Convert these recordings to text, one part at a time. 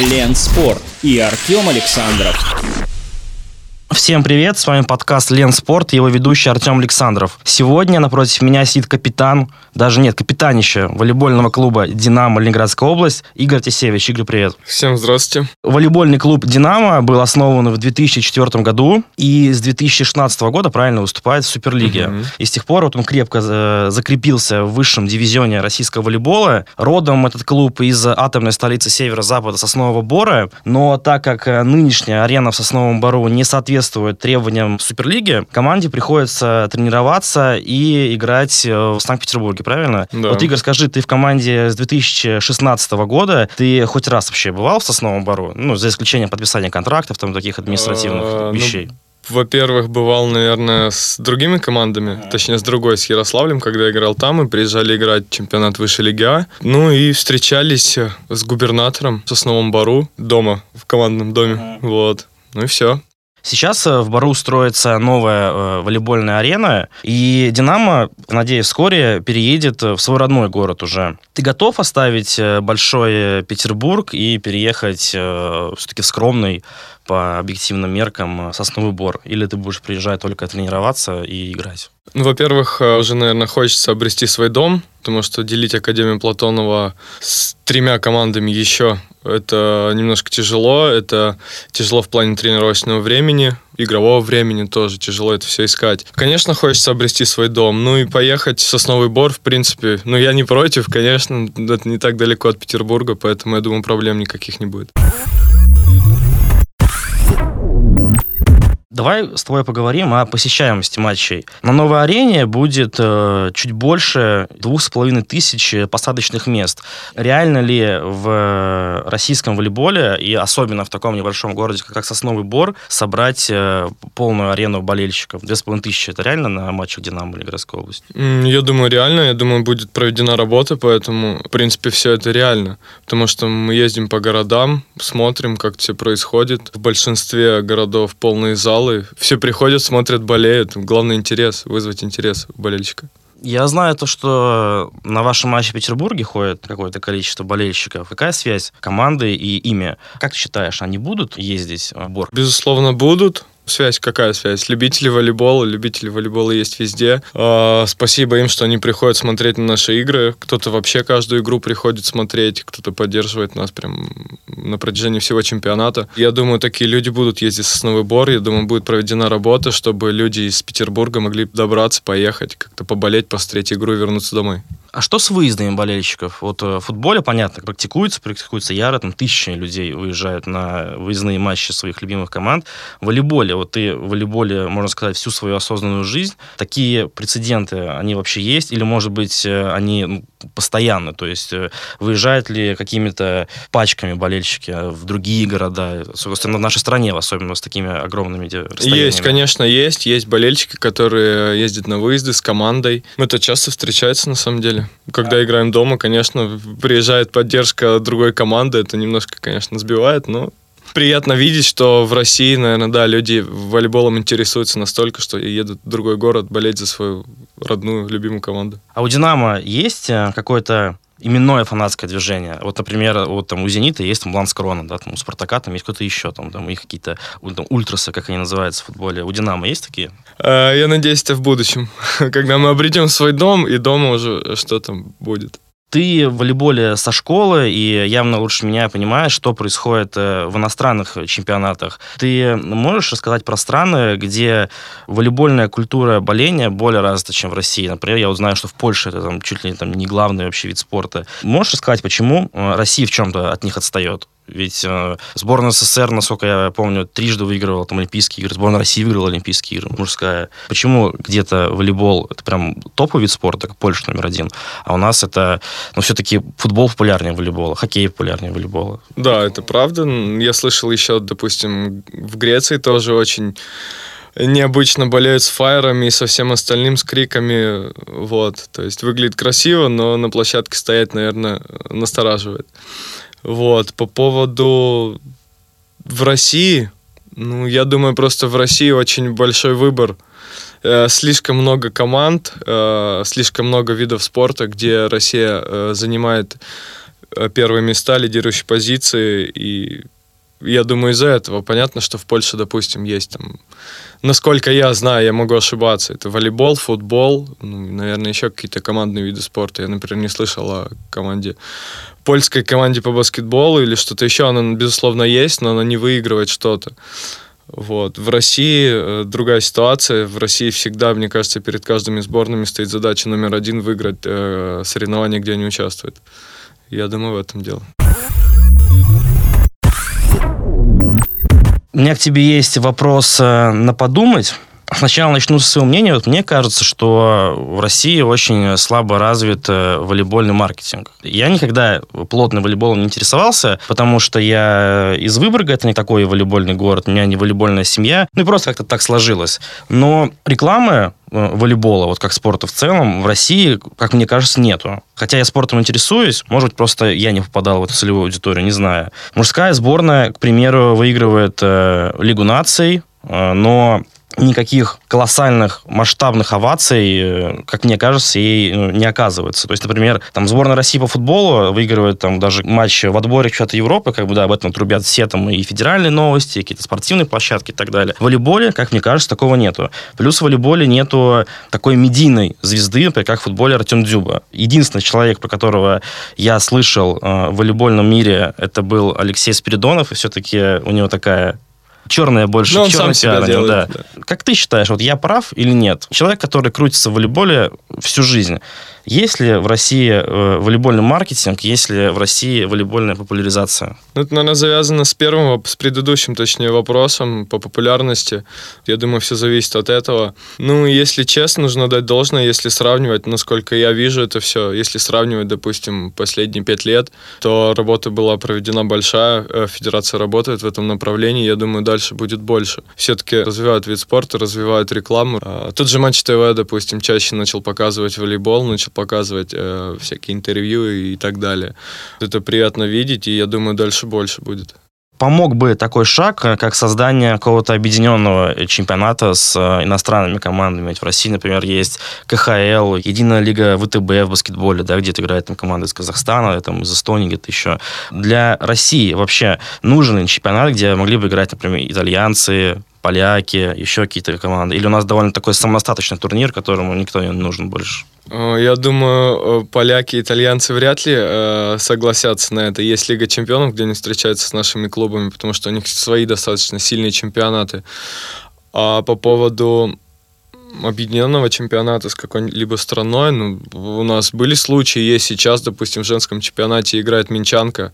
Лен Спорт и Артем Александров. Всем привет, с вами подкаст Лен Спорт его ведущий Артем Александров. Сегодня напротив меня сидит капитан, даже нет, капитанище волейбольного клуба «Динамо» Ленинградская область Игорь Тесевич. Игорь, привет. Всем здравствуйте. Волейбольный клуб «Динамо» был основан в 2004 году и с 2016 года правильно выступает в Суперлиге. Угу. И с тех пор вот он крепко э, закрепился в высшем дивизионе российского волейбола. Родом этот клуб из атомной столицы северо-запада Соснового Бора, но так как э, нынешняя арена в Сосновом Бору не соответствует соответствует требованиям Суперлиги, команде приходится тренироваться и играть э, в Санкт-Петербурге, правильно? Да. Вот, Игорь, скажи, ты в команде с 2016 года, ты хоть раз вообще бывал в Сосновом Бару? Ну, за исключением подписания контрактов, там, таких административных а, вещей. Ну... Во-первых, бывал, наверное, с другими командами, точнее, с другой, с Ярославлем, когда играл там, и приезжали играть чемпионат высшей лиги А. Ну и встречались с губернатором в Сосновом Бару дома, в командном доме. Вот. Ну и все. Сейчас э, в Бару строится новая э, волейбольная арена, и «Динамо», надеюсь, вскоре переедет в свой родной город уже. Ты готов оставить э, большой Петербург и переехать все-таки в скромный по объективным меркам Сосновый Бор? Или ты будешь приезжать только тренироваться и играть? Ну, во-первых, уже, наверное, хочется обрести свой дом, потому что делить Академию Платонова с тремя командами еще это немножко тяжело. Это тяжело в плане тренировочного времени, игрового времени тоже тяжело это все искать. Конечно, хочется обрести свой дом. Ну и поехать в Сосновый Бор, в принципе, ну я не против, конечно, это не так далеко от Петербурга, поэтому я думаю, проблем никаких не будет. Давай с тобой поговорим о посещаемости матчей. На новой арене будет э, чуть больше двух с половиной тысяч посадочных мест. Реально ли в российском волейболе, и особенно в таком небольшом городе, как Сосновый Бор, собрать э, полную арену болельщиков? Две с половиной тысячи. Это реально на матчах «Динамо» или городской области? Я думаю, реально. Я думаю, будет проведена работа, поэтому, в принципе, все это реально. Потому что мы ездим по городам, смотрим, как все происходит. В большинстве городов полные залы, залы, все приходят, смотрят, болеют. Главный интерес, вызвать интерес у болельщика. Я знаю то, что на вашем матче в Петербурге ходит какое-то количество болельщиков. Какая связь команды и имя? Как ты считаешь, они будут ездить в Бор? Безусловно, будут. Связь какая связь? Любители волейбола, любители волейбола есть везде. Э, спасибо им, что они приходят смотреть на наши игры. Кто-то вообще каждую игру приходит смотреть, кто-то поддерживает нас прям на протяжении всего чемпионата. Я думаю, такие люди будут ездить в Сосновый Бор. Я думаю, будет проведена работа, чтобы люди из Петербурга могли добраться, поехать, как-то поболеть, посмотреть игру и вернуться домой. А что с выездами болельщиков? Вот э, в футболе, понятно, практикуется, практикуется яро, там тысячи людей уезжают на выездные матчи своих любимых команд. В волейболе, вот ты в волейболе, можно сказать, всю свою осознанную жизнь, такие прецеденты, они вообще есть? Или, может быть, э, они ну, постоянно? То есть э, выезжают ли какими-то пачками болельщики в другие города, собственно, в нашей стране, особенно с такими огромными расстояниями? Есть, конечно, есть. Есть болельщики, которые ездят на выезды с командой. Это часто встречается, на самом деле. Когда да. играем дома, конечно, приезжает поддержка другой команды, это немножко, конечно, сбивает, но приятно видеть, что в России, наверное, да, люди волейболом интересуются настолько, что едут в другой город болеть за свою родную, любимую команду. А у «Динамо» есть э, какой-то именное фанатское движение. Вот, например, вот там у «Зенита» есть там Ланс Крона, да, там у «Спартака» там есть кто-то еще, там, там их какие-то там, ультрасы, как они называются в футболе. У «Динамо» есть такие? Э, я надеюсь, это в будущем, когда мы обретем свой дом, и дома уже что там будет. Ты в волейболе со школы и явно лучше меня понимаешь, что происходит э, в иностранных чемпионатах. Ты можешь рассказать про страны, где волейбольная культура боления более развита, чем в России? Например, я вот знаю, что в Польше это там, чуть ли там, не главный вообще вид спорта. Можешь рассказать, почему э, Россия в чем-то от них отстает? Ведь э, сборная СССР, насколько я помню, трижды выигрывала там Олимпийские игры, сборная России выиграла Олимпийские игры, мужская. Почему где-то волейбол это прям топовый вид спорта, как Польша номер один, а у нас это, ну, все-таки футбол популярнее волейбола, хоккей популярнее волейбола? Да, это правда. Я слышал еще, допустим, в Греции тоже очень необычно болеют с фаерами и со всем остальным, с криками, вот. То есть выглядит красиво, но на площадке стоять, наверное, настораживает. Вот, по поводу в России, ну, я думаю, просто в России очень большой выбор. Э, слишком много команд, э, слишком много видов спорта, где Россия э, занимает первые места, лидирующие позиции, и я думаю, из-за этого понятно, что в Польше, допустим, есть там, насколько я знаю, я могу ошибаться, это волейбол, футбол, ну, наверное, еще какие-то командные виды спорта. Я, например, не слышал о команде, польской команде по баскетболу или что-то еще. Она, безусловно, есть, но она не выигрывает что-то. Вот. В России э, другая ситуация. В России всегда, мне кажется, перед каждыми сборными стоит задача номер один выиграть э, соревнования, где они участвуют. Я думаю, в этом дело. У меня к тебе есть вопрос э, на подумать. Сначала начну со своего мнения. Вот мне кажется, что в России очень слабо развит э, волейбольный маркетинг. Я никогда плотно волейболом не интересовался, потому что я из Выборга, это не такой волейбольный город, у меня не волейбольная семья, ну и просто как-то так сложилось. Но рекламы э, волейбола, вот как спорта в целом, в России, как мне кажется, нету. Хотя я спортом интересуюсь, может, просто я не попадал в эту целевую аудиторию, не знаю. Мужская сборная, к примеру, выигрывает э, Лигу наций, э, но никаких колоссальных масштабных оваций, э, как мне кажется, ей ну, не оказывается. То есть, например, там сборная России по футболу выигрывает там даже матч в отборе чемпионата Европы, как бы да, об этом трубят все там и федеральные новости, и какие-то спортивные площадки и так далее. В волейболе, как мне кажется, такого нету. Плюс в волейболе нету такой медийной звезды, например, как в футболе Артем Дзюба. Единственный человек, про которого я слышал э, в волейбольном мире, это был Алексей Спиридонов, и все-таки у него такая черное больше, Ну, он черный сам себя пиар, делает, да. да. Как ты считаешь, вот я прав или нет? Человек, который крутится в волейболе всю жизнь, есть ли в России э, волейбольный маркетинг, есть ли в России волейбольная популяризация? Ну, это, наверное, завязано с первым, с предыдущим, точнее, вопросом по популярности. Я думаю, все зависит от этого. Ну, если честно, нужно дать должное, если сравнивать, насколько я вижу это все, если сравнивать, допустим, последние пять лет, то работа была проведена большая, э, федерация работает в этом направлении, я думаю, дальше будет больше. Все-таки развивают вид спорта, развивают рекламу. А, Тот же Матч ТВ, допустим, чаще начал показывать волейбол, начал показывать э, всякие интервью и так далее. Это приятно видеть, и я думаю, дальше больше будет. Помог бы такой шаг, э, как создание какого-то объединенного э, чемпионата с э, иностранными командами. Ведь в России, например, есть КХЛ, Единая лига ВТБ в баскетболе, да, где играют там команды из Казахстана, там, из Эстонии где-то еще. Для России вообще нужен чемпионат, где могли бы играть, например, итальянцы, поляки, еще какие-то команды? Или у нас довольно такой самодостаточный турнир, которому никто не нужен больше? Э, Я думаю, э, поляки и итальянцы вряд ли э, согласятся на это. Есть Лига чемпионов, где они встречаются с нашими клубами, потому что у них свои достаточно сильные чемпионаты. А по поводу объединенного чемпионата с какой-либо страной, ну, у нас были случаи, есть сейчас, допустим, в женском чемпионате играет Минчанка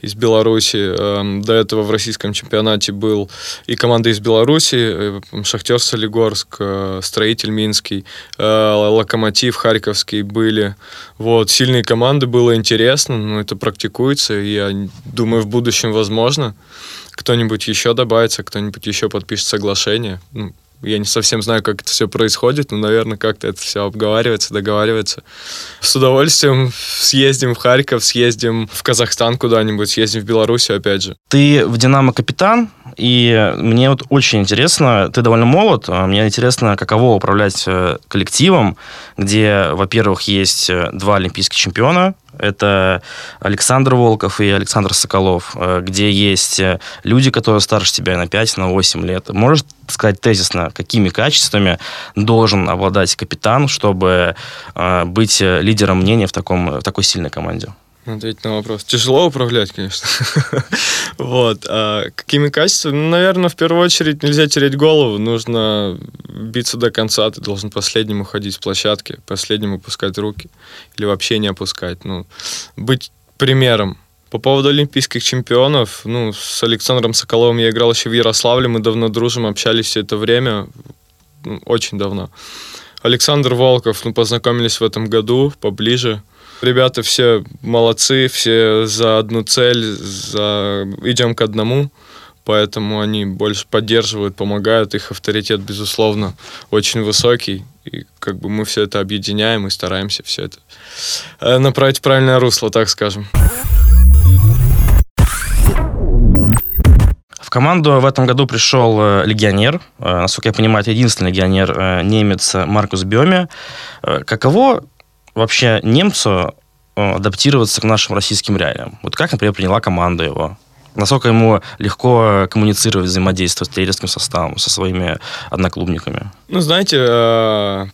из Беларуси. Эм, До этого в российском чемпионате был и команда из Беларуси, э, Шахтер Солигорск, э, Строитель Минский, э, Локомотив Харьковский были. Вот, сильные команды, было интересно, но это практикуется, и я думаю, в будущем возможно. Кто-нибудь еще добавится, кто-нибудь еще подпишет соглашение. Я не совсем знаю, как это все происходит, но, наверное, как-то это все обговаривается, договаривается. С удовольствием съездим в Харьков, съездим в Казахстан куда-нибудь, съездим в Белоруссию опять же. Ты в «Динамо» капитан, и мне вот очень интересно, ты довольно молод, а мне интересно, каково управлять э, коллективом, где, во-первых, есть э, два олимпийских чемпиона, это Александр Волков и Александр Соколов, э, где есть люди, которые старше тебя на 5, на 8 лет. Можешь сказать тезисно, какими качествами должен обладать капитан, чтобы быть лидером мнения в, таком, в такой сильной команде? Ответить на вопрос. Тяжело управлять, конечно. Вот. А какими качествами? Ну, наверное, в первую очередь нельзя терять голову. Нужно биться до конца. Ты должен последним уходить с площадки, последним опускать руки. Или вообще не опускать. Ну, быть примером. По поводу олимпийских чемпионов, ну, с Александром Соколовым я играл еще в Ярославле, мы давно дружим, общались все это время, ну, очень давно. Александр Волков, ну, познакомились в этом году поближе. Ребята все молодцы, все за одну цель, за... идем к одному, поэтому они больше поддерживают, помогают, их авторитет, безусловно, очень высокий, и как бы мы все это объединяем и стараемся все это э, направить в правильное русло, так скажем. В команду в этом году пришел э, легионер, э, насколько я понимаю, единственный легионер, немец Маркус. Э, Каково вообще немцу э, адаптироваться к нашим российским реалиям? Вот как, например, приняла команда его? Насколько ему легко коммуницировать, взаимодействовать с тренерским составом, со своими одноклубниками? Ну, знаете, э,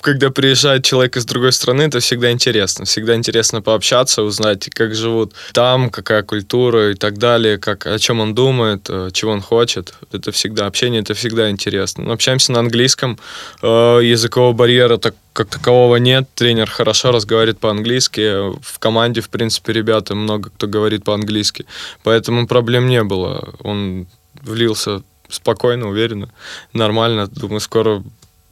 когда приезжает человек из другой страны, это всегда интересно. Всегда интересно пообщаться, узнать, как живут там, какая культура и так далее, как, о чем он думает, э, чего он хочет. Это всегда общение, это всегда интересно. Мы общаемся на английском, э, языкового барьера так, как такового нет. Тренер хорошо разговаривает по-английски. В команде, в принципе, ребята много кто говорит по-английски. Поэтому проблем не было. Он влился спокойно, уверенно, нормально. Думаю, скоро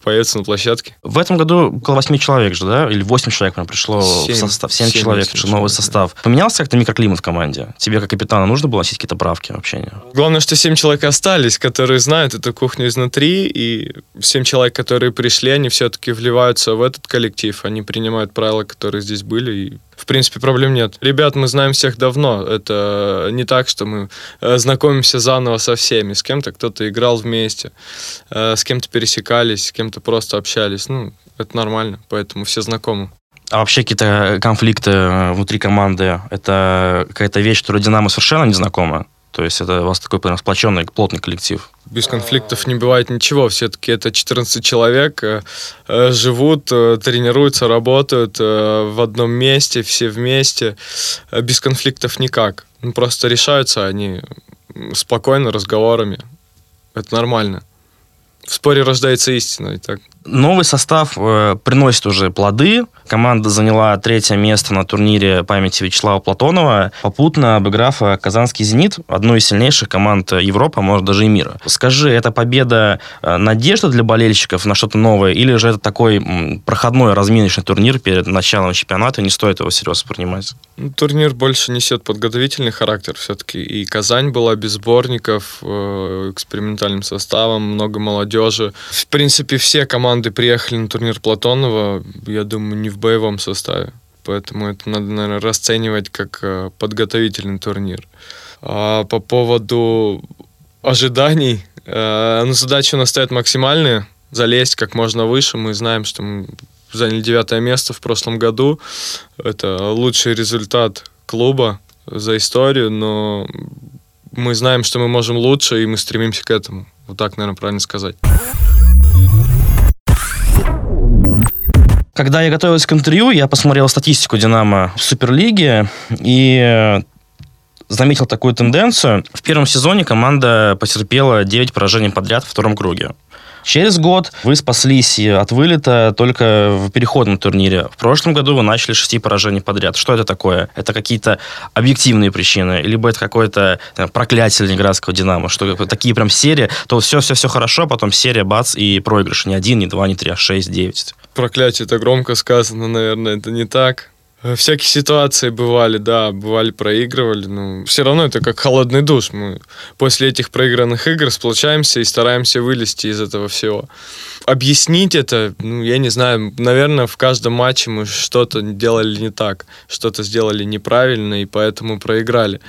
появится на площадке. В этом году около 8 человек же, да? Или 8 человек прям пришло 7, в состав. 7, 7 человек, 7 новый человек, состав. Да. Поменялся как-то микроклимат в команде? Тебе, как капитана, нужно было носить какие-то правки в общении? Главное, что 7 человек остались, которые знают эту кухню изнутри, и 7 человек, которые пришли, они все-таки вливаются в этот коллектив, они принимают правила, которые здесь были, и в принципе, проблем нет. Ребят, мы знаем всех давно. Это не так, что мы э, знакомимся заново со всеми. С кем-то кто-то играл вместе, э, с кем-то пересекались, с кем-то просто общались. Ну, это нормально, поэтому все знакомы. А вообще какие-то конфликты э, внутри команды, это какая-то вещь, которая Динамо совершенно не знакома? То есть это у вас такой прям сплоченный, плотный коллектив. Без конфликтов не бывает ничего. Все-таки это 14 человек, э, э, живут, э, тренируются, работают в одном месте, все вместе. Без конфликтов никак. Ну, просто решаются они спокойно, разговорами. Это нормально. В споре рождается истина. И так. Новый состав э, приносит уже плоды. Команда заняла третье место на турнире памяти Вячеслава Платонова, попутно обыграв э, Казанский «Зенит», одну из сильнейших команд Европы, а может даже и мира. Скажи, это победа э, надежда для болельщиков на что-то новое, или же это такой проходной разминочный турнир перед началом чемпионата, не стоит его всерьез воспринимать? Ну, турнир больше несет подготовительный характер все-таки. И Казань была без сборников, э, экспериментальным составом, много молодежи. В принципе, все команды команды приехали на турнир Платонова, я думаю, не в боевом составе. Поэтому это надо, наверное, расценивать как э, подготовительный турнир. А по поводу ожиданий, э, ну, задача у нас стоит максимальная, залезть как можно выше. Мы знаем, что мы заняли девятое место в прошлом году. Это лучший результат клуба за историю, но мы знаем, что мы можем лучше, и мы стремимся к этому. Вот так, наверное, правильно сказать. Когда я готовился к интервью, я посмотрел статистику «Динамо» в Суперлиге и заметил такую тенденцию. В первом сезоне команда потерпела 9 поражений подряд в втором круге. Через год вы спаслись от вылета только в переходном турнире. В прошлом году вы начали шести поражений подряд. Что это такое? Это какие-то объективные причины? Либо это какое-то проклятие Ленинградского «Динамо», что такие прям серии, то все-все-все хорошо, а потом серия, бац, и проигрыш. Не один, не два, не три, а шесть, девять. Проклятие, это громко сказано, наверное, это не так. Э, всякие ситуации бывали, да, бывали, проигрывали, но все равно это как холодный душ. Мы после этих проигранных игр сплочаемся и стараемся вылезти из этого всего. Объяснить это, ну, я не знаю, наверное, в каждом матче мы что-то делали не так, что-то сделали неправильно, и поэтому проиграли.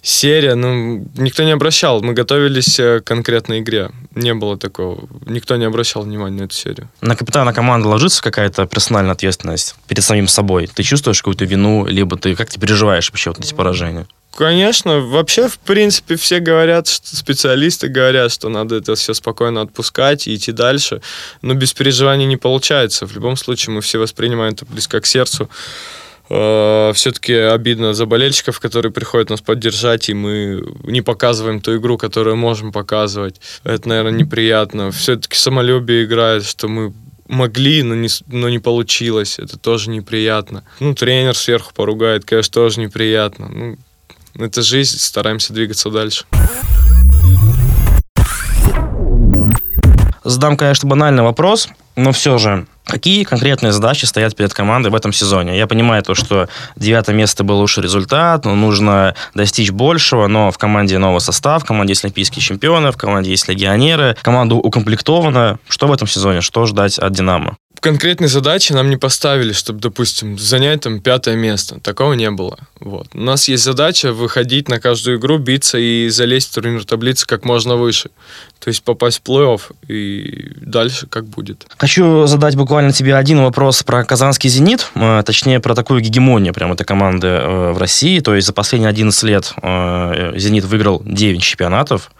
Серия, ну, никто не обращал, мы готовились э, к конкретной игре, не было такого, никто не обращал внимания на эту серию. На капитана команды ложится какая-то персональная ответственность перед самим собой? Ты чувствуешь какую-то вину, либо ты как ты переживаешь вообще вот эти поражения? Конечно, вообще, в принципе, все говорят, что специалисты говорят, что надо это все спокойно отпускать и идти дальше, но без переживаний не получается. В любом случае, мы все воспринимаем это близко к сердцу. Э, Все-таки обидно за болельщиков, которые приходят нас поддержать, и мы не показываем ту игру, которую можем показывать. Это, наверное, неприятно. Все-таки самолюбие играет, что мы могли, но не, но не получилось. Это тоже неприятно. Ну, тренер сверху поругает, конечно, тоже неприятно. Ну, это жизнь, стараемся двигаться дальше. Задам, конечно, банальный вопрос, но все же, Какие конкретные задачи стоят перед командой в этом сезоне? Я понимаю то, что девятое место был лучший результат, но нужно достичь большего, но в команде новый состав, в команде есть олимпийские чемпионы, в команде есть легионеры, команда укомплектована. Что в этом сезоне? Что ждать от «Динамо»? Конкретной задачи нам не поставили, чтобы, допустим, занять там пятое место. Такого не было. Вот. У нас есть задача выходить на каждую игру, биться и залезть в турнир таблицы как можно выше. То есть попасть в плей-офф и дальше как будет. Хочу задать буквально тебе один вопрос про казанский «Зенит», э, точнее про такую гегемонию прямо этой команды э, в России. То есть за последние 11 лет э, «Зенит» выиграл 9 чемпионатов,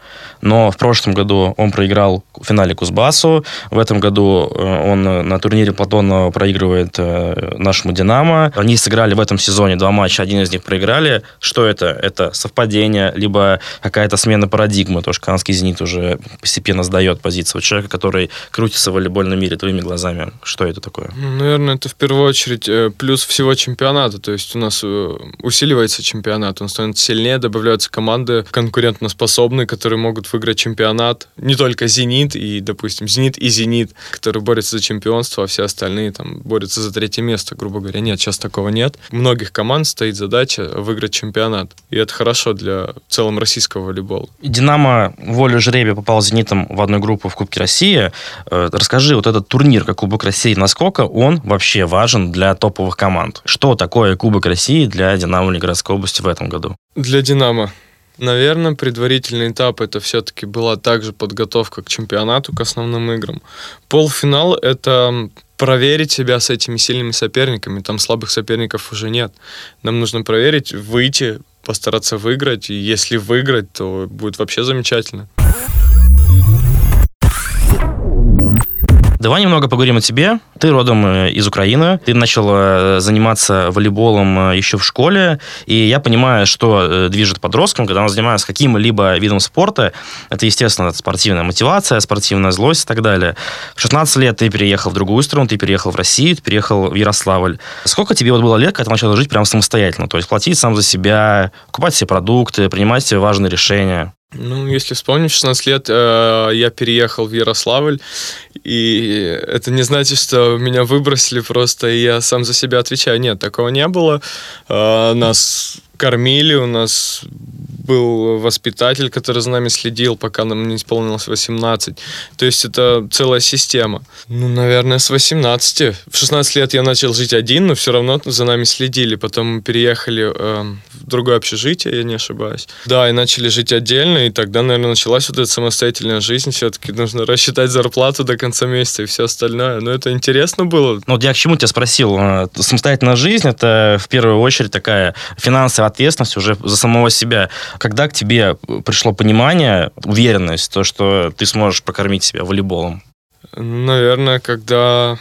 но в прошлом году он проиграл в финале Кузбассу, в этом году он на турнире Платонова проигрывает нашему «Динамо». Они сыграли в этом сезоне два матча, один из них проиграли. Что это? Это совпадение, либо какая-то смена парадигмы, то, что казанский «Зенит» уже постепенно сдает позицию человека, который крутится в волейбольном мире твоими глазами. Что это такое? Ну, наверное, это в первую очередь э, плюс всего чемпионата. То есть у нас э, усиливается чемпионат, он становится сильнее, добавляются команды конкурентоспособные, которые могут выиграть чемпионат. Не только «Зенит» и, допустим, «Зенит» и «Зенит», которые борются за чемпионство, а все остальные там борются за третье место, грубо говоря. Нет, сейчас такого нет. У многих команд стоит задача выиграть чемпионат. И это хорошо для в целом российского волейбола. «Динамо» волю жребия попал с «Зенитом» в одну группу в Кубке России. Э, расскажи, вот этот турнир, как Кубок России, насколько он вообще важен для топовых команд? Что такое Кубок России для «Динамо» Ленинградской области в этом году? Для «Динамо» Наверное, предварительный этап это все-таки была также подготовка к чемпионату, к основным играм. Полуфинал это проверить себя с этими сильными соперниками. Там слабых соперников уже нет. Нам нужно проверить, выйти, постараться выиграть. И если выиграть, то будет вообще замечательно. Давай немного поговорим о тебе. Ты родом э, из Украины, ты начал э, заниматься волейболом э, еще в школе, и я понимаю, что движет подростком, когда он занимается каким-либо видом спорта. Это, естественно, спортивная мотивация, спортивная злость и так далее. В 16 лет ты переехал в другую страну, ты переехал в Россию, ты переехал в Ярославль. Сколько тебе вот было лет, когда ты начал жить прямо самостоятельно? То есть платить сам за себя, покупать себе продукты, принимать важные решения? Ну, если вспомнить, в 16 лет э, я переехал в Ярославль, и это не значит, что меня выбросили просто, и я сам за себя отвечаю. Нет, такого не было. Э, нас кормили, у нас был воспитатель, который за нами следил, пока нам не исполнилось 18. То есть это целая система. Ну, наверное, с 18. В 16 лет я начал жить один, но все равно за нами следили. Потом мы переехали э, в другое общежитие, я не ошибаюсь. Да, и начали жить отдельно, и тогда, наверное, началась вот эта самостоятельная жизнь. Все-таки нужно рассчитать зарплату до конца месяца и все остальное. Но это интересно было. Ну, вот я к чему тебя спросил. Э, самостоятельная жизнь — это в первую очередь такая финансовая ответственность уже за самого себя. Когда к тебе пришло понимание, уверенность, то, что ты сможешь покормить себя волейболом? Наверное, когда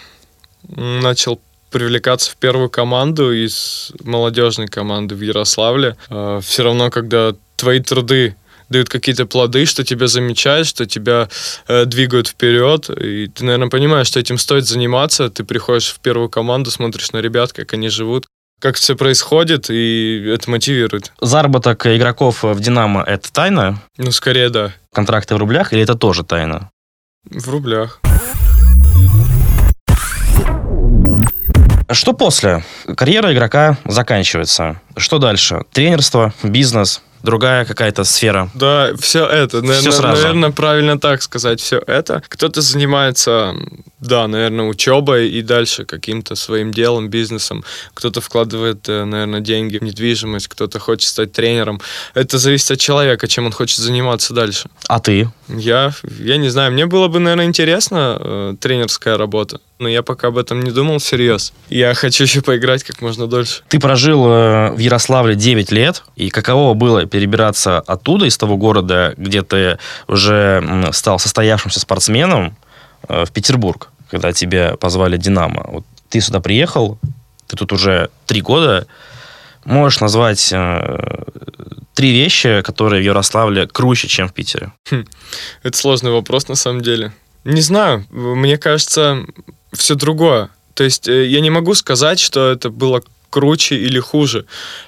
начал привлекаться в первую команду из молодежной команды в Ярославле. А, Все равно, когда твои труды дают какие-то плоды, что тебя замечают, что тебя э, двигают вперед, и ты, наверное, понимаешь, что этим стоит заниматься, ты приходишь в первую команду, смотришь на ребят, как они живут, как все происходит, и это мотивирует. Заработок игроков в «Динамо» — это тайна? Ну, скорее, да. Контракты в рублях или это тоже тайна? В рублях. Что после? Карьера игрока заканчивается. Что дальше? Тренерство, бизнес, другая какая-то сфера. Да, все это. Наверное, все сразу. наверное, правильно так сказать, все это. Кто-то занимается, да, наверное, учебой и дальше каким-то своим делом, бизнесом. Кто-то вкладывает, э, наверное, деньги в недвижимость, кто-то хочет стать тренером. Это зависит от человека, чем он хочет заниматься дальше. А ты? Я, я не знаю, мне было бы, наверное, интересно э, тренерская работа, но я пока об этом не думал всерьез. Я хочу еще поиграть как можно дольше. Ты прожил э, в Ярославле 9 лет, и каково было перебираться оттуда, из того города, где ты уже стал состоявшимся спортсменом, э, в Петербург, когда тебя позвали «Динамо». Вот ты сюда приехал, ты тут уже три года, можешь назвать э, три вещи, которые в Ярославле круче, чем в Питере? Хм, это сложный вопрос на самом деле. Не знаю, мне кажется, все другое. То есть э, я не могу сказать, что это было круче или хуже.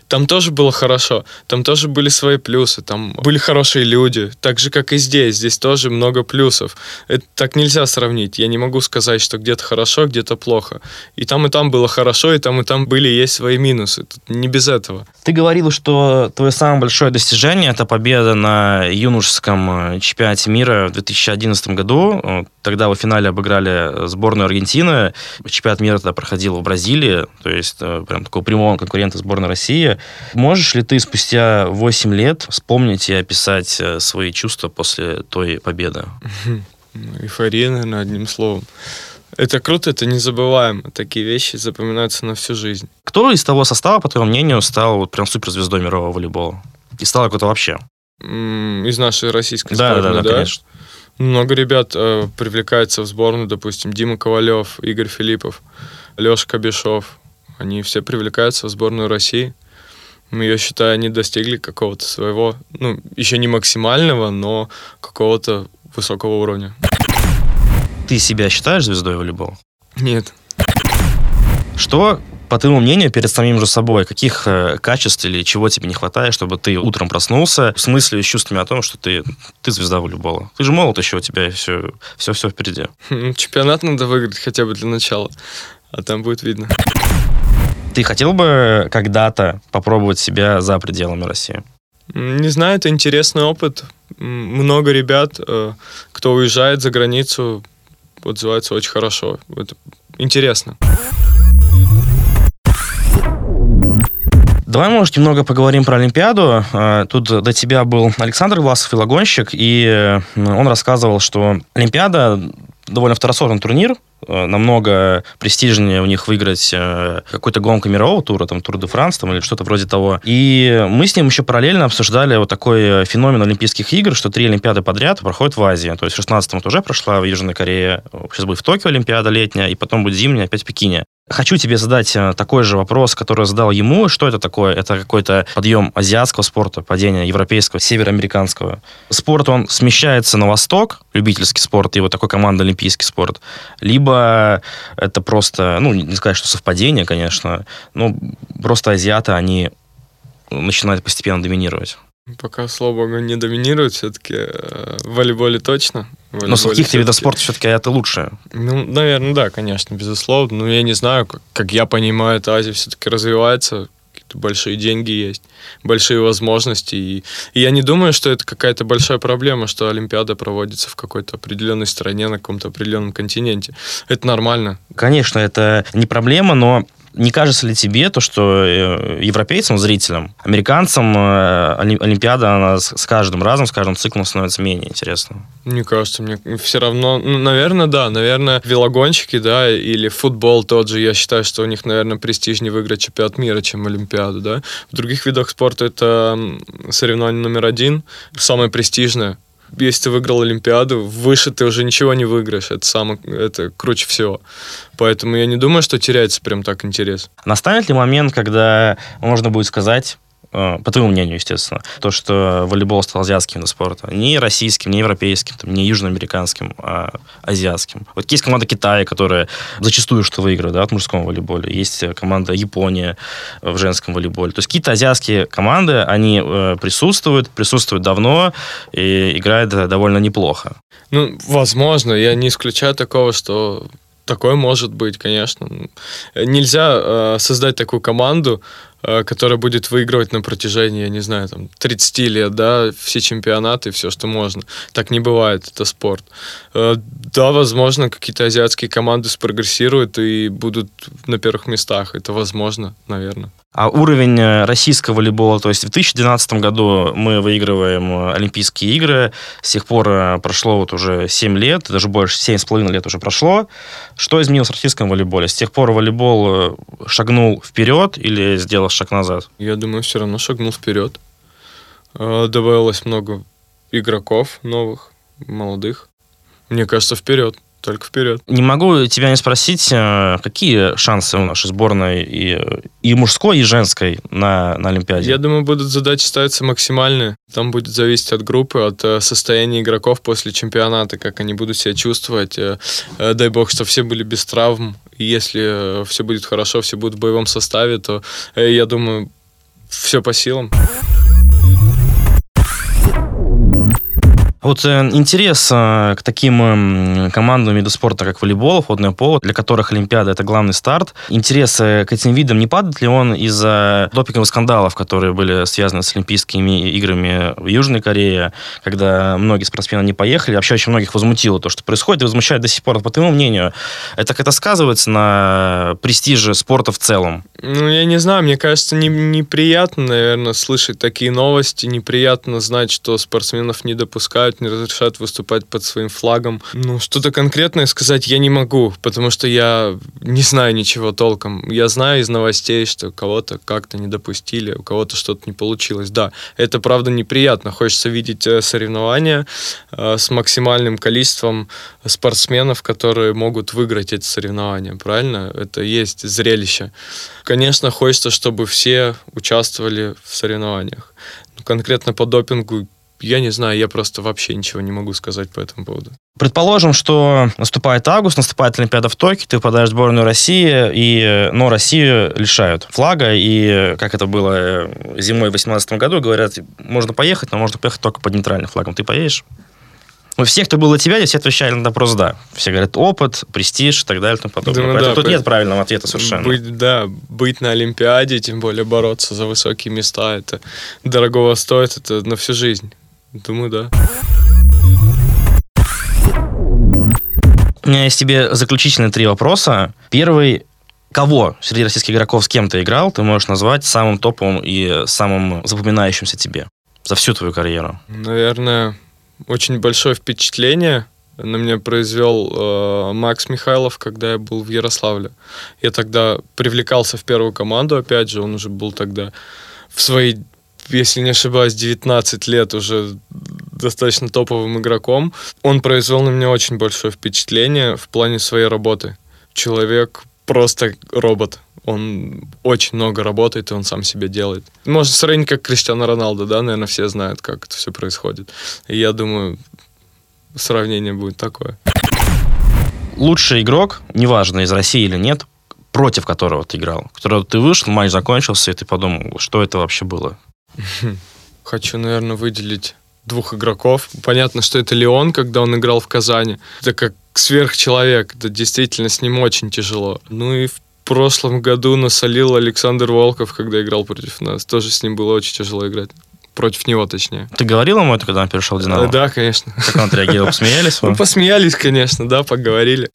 Там тоже было хорошо, там тоже были свои плюсы, там были хорошие люди, так же, как и здесь. Здесь тоже много плюсов. Это так нельзя сравнить. Я не могу сказать, что где-то хорошо, где-то плохо. И там, и там было хорошо, и там, и там были есть свои минусы. Тут не без этого. Ты говорил, что твое самое большое достижение – это победа на юношеском э, чемпионате мира в 2011 году. Тогда в финале обыграли сборную Аргентины. Чемпионат мира тогда проходил в Бразилии, то есть э, прям такого прямого конкурента сборной России. Можешь ли ты спустя 8 лет вспомнить и описать э, свои чувства после той победы? Эйфория, наверное, одним словом. Это круто, это незабываемо. Такие вещи запоминаются на всю жизнь. Кто из того состава, по твоему мнению, стал вот прям суперзвездой мирового волейбола? И стал какой-то вообще? Из нашей российской да, сборной, да, да, да? конечно. Много ребят э, привлекается в сборную, допустим, Дима Ковалев, Игорь Филиппов, Леша Кабишов. Они все привлекаются в сборную России. Я считаю, они достигли какого-то своего, ну, еще не максимального, но какого-то высокого уровня. Ты себя считаешь звездой волейбола? Нет. Что, по твоему мнению, перед самим же собой, каких э, качеств или чего тебе не хватает, чтобы ты утром проснулся, в смысле с чувствами о том, что ты, ты звезда волейбола? Ты же молод еще, у тебя все, все, все впереди. Хм, чемпионат надо выиграть хотя бы для начала, а там будет видно. Ты хотел бы когда-то попробовать себя за пределами России? Не знаю, это интересный опыт. Много ребят, э, кто уезжает за границу, отзываются очень хорошо. Это интересно. Давай, может, немного поговорим про Олимпиаду. Э, тут до тебя был Александр Власов, велогонщик, и он рассказывал, что Олимпиада довольно второсортный турнир, Э, намного престижнее у них выиграть э, какой-то гонку мирового тура, там, Тур де Франс, там, или что-то вроде того. И мы с ним еще параллельно обсуждали вот такой э, феномен Олимпийских игр, что три Олимпиады подряд проходят в Азии. То есть в 16-м уже прошла в Южной Корее, сейчас будет в Токио Олимпиада летняя, и потом будет зимняя опять в Пекине. Хочу тебе задать такой же вопрос, который задал ему. Что это такое? Это какой-то подъем азиатского спорта, падение европейского, североамериканского. Спорт, он смещается на восток, любительский спорт, и вот такой команда олимпийский спорт. Либо это просто, ну, не сказать, что совпадение, конечно, но просто азиаты, они начинают постепенно доминировать. Пока, слава богу, не доминируют, все-таки э, в волейболе точно. В Но с каких-то видов спорта все-таки это лучше. Ну, наверное, да, конечно, безусловно. Но я не знаю, как, как я понимаю, это Азия все-таки развивается большие деньги есть, большие возможности. И, и я не думаю, что это какая-то большая проблема, что Олимпиада проводится в какой-то определенной стране, на каком-то определенном континенте. Это нормально. Конечно, это не проблема, но не кажется ли тебе то, что э, европейцам, зрителям, американцам э, Олимпиада, она с каждым разом, с каждым циклом становится менее интересной? Не кажется, мне все равно, ну, наверное, да, наверное, велогонщики, да, или футбол тот же, я считаю, что у них, наверное, престижнее выиграть чемпионат мира, чем Олимпиаду, да. В других видах спорта это соревнование номер один, самое престижное, если ты выиграл Олимпиаду, выше ты уже ничего не выиграешь. Это самое, это круче всего. Поэтому я не думаю, что теряется прям так интерес. Настанет ли момент, когда можно будет сказать, по твоему мнению, естественно, то, что волейбол стал азиатским видом спорта. Не российским, не европейским, там, не южноамериканским, а азиатским. Вот есть команда Китая, которая зачастую что выигрывает да, от мужского волейбола. Есть команда Япония в женском волейболе. То есть какие-то азиатские команды, они э, присутствуют, присутствуют давно и играют довольно неплохо. Ну, возможно, я не исключаю такого, что Такое может быть, конечно. Нельзя э, создать такую команду, которая будет выигрывать на протяжении, я не знаю, там, 30 лет, да, все чемпионаты, все, что можно. Так не бывает, это спорт. Э, да, возможно, какие-то азиатские команды спрогрессируют и будут на первых местах. Это возможно, наверное. А уровень э, российского волейбола, то есть в 2012 году мы выигрываем э, Олимпийские игры, с тех пор э, прошло вот уже 7 лет, даже больше, 7,5 лет уже прошло. Что изменилось в российском волейболе? С тех пор волейбол шагнул вперед или сделал шаг назад? Я думаю, все равно шагнул вперед. Добавилось много игроков новых, молодых. Мне кажется, вперед. Только вперед. Не могу тебя не спросить, э, какие шансы у нашей сборной и, и мужской, и женской на, на Олимпиаде? Я думаю, будут задачи ставиться максимальные. Там будет зависеть от группы, от э, состояния игроков после чемпионата, как они будут себя чувствовать. Э, дай бог, что все были без травм. И если все будет хорошо, все будут в боевом составе, то я думаю, все по силам. Вот э, интерес э, к таким э, командам виду спорта, как волейбол, футбольное поло, для которых Олимпиада – это главный старт. Интерес э, к этим видам не падает ли он из-за допинговых скандалов, которые были связаны с Олимпийскими играми в Южной Корее, когда многие спортсмены не поехали, вообще очень многих возмутило то, что происходит, и возмущает до сих пор. По твоему мнению, это как-то сказывается на престиже спорта в целом? Ну, я не знаю, мне кажется, не, неприятно, наверное, слышать такие новости, неприятно знать, что спортсменов не допускают не разрешают выступать под своим флагом. Ну, что-то конкретное сказать я не могу, потому что я не знаю ничего толком. Я знаю из новостей, что кого-то как-то не допустили, у кого-то что-то не получилось. Да, это правда неприятно. Хочется видеть э, соревнования э, с максимальным количеством спортсменов, которые могут выиграть эти соревнования, правильно? Это есть зрелище. Конечно, хочется, чтобы все участвовали в соревнованиях. Конкретно по допингу я не знаю, я просто вообще ничего не могу сказать по этому поводу. Предположим, что наступает август, наступает Олимпиада в Токио, ты попадаешь в сборную России, и, но Россию лишают флага, и как это было зимой в 2018 году, говорят, можно поехать, но можно поехать только под нейтральным флагом. Ты поедешь? У всех, кто был у тебя, все отвечали на вопрос «да». Все говорят «опыт», «престиж» и так далее и тому подобное. Думаю, Поэтому да, тут по... нет правильного ответа совершенно. Быть, да, быть на Олимпиаде, тем более бороться за высокие места, это дорогого стоит, это на всю жизнь. Думаю, да. У меня есть тебе заключительные три вопроса. Первый. Кого среди российских игроков с кем ты играл, ты можешь назвать самым топовым и самым запоминающимся тебе за всю твою карьеру? Наверное, очень большое впечатление на меня произвел э, Макс Михайлов, когда я был в Ярославле. Я тогда привлекался в первую команду, опять же, он уже был тогда в свои если не ошибаюсь, 19 лет уже достаточно топовым игроком. Он произвел на меня очень большое впечатление в плане своей работы. Человек просто робот. Он очень много работает, и он сам себе делает. Можно сравнить как Криштиану Роналдо, да, наверное, все знают, как это все происходит. И я думаю, сравнение будет такое. Лучший игрок, неважно, из России или нет, против которого ты играл, которого ты вышел, матч закончился, и ты подумал, что это вообще было? Хочу, наверное, выделить двух игроков. Понятно, что это Леон, когда он играл в Казани. Это как сверхчеловек. Это действительно с ним очень тяжело. Ну и в прошлом году насолил Александр Волков, когда играл против нас. Тоже с ним было очень тяжело играть. Против него, точнее. Ты говорил ему это, когда он перешел в Динамо? Да, конечно. Как он отреагировал? Посмеялись? Мы посмеялись, конечно, да, поговорили.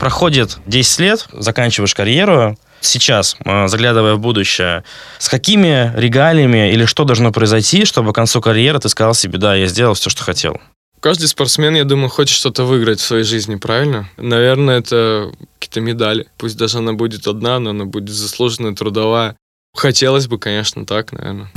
Проходит 10 лет, заканчиваешь карьеру, сейчас, э, заглядывая в будущее, с какими регалиями или что должно произойти, чтобы к концу карьеры ты сказал себе, да, я сделал все, что хотел? Каждый спортсмен, я думаю, хочет что-то выиграть в своей жизни, правильно? Наверное, это какие-то медали. Пусть даже она будет одна, но она будет заслуженная, трудовая. Хотелось бы, конечно, так, наверное.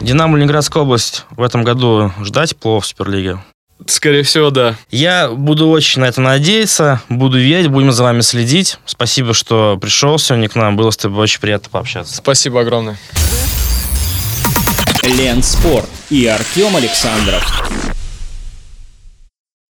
Динамо Ленинградская область в этом году ждать плов в Суперлиге? Скорее всего, да. Я буду очень на это надеяться, буду верить, будем за вами следить. Спасибо, что пришел сегодня к нам. Было с тобой очень приятно пообщаться. Спасибо огромное. Лен Спорт и Артем Александров.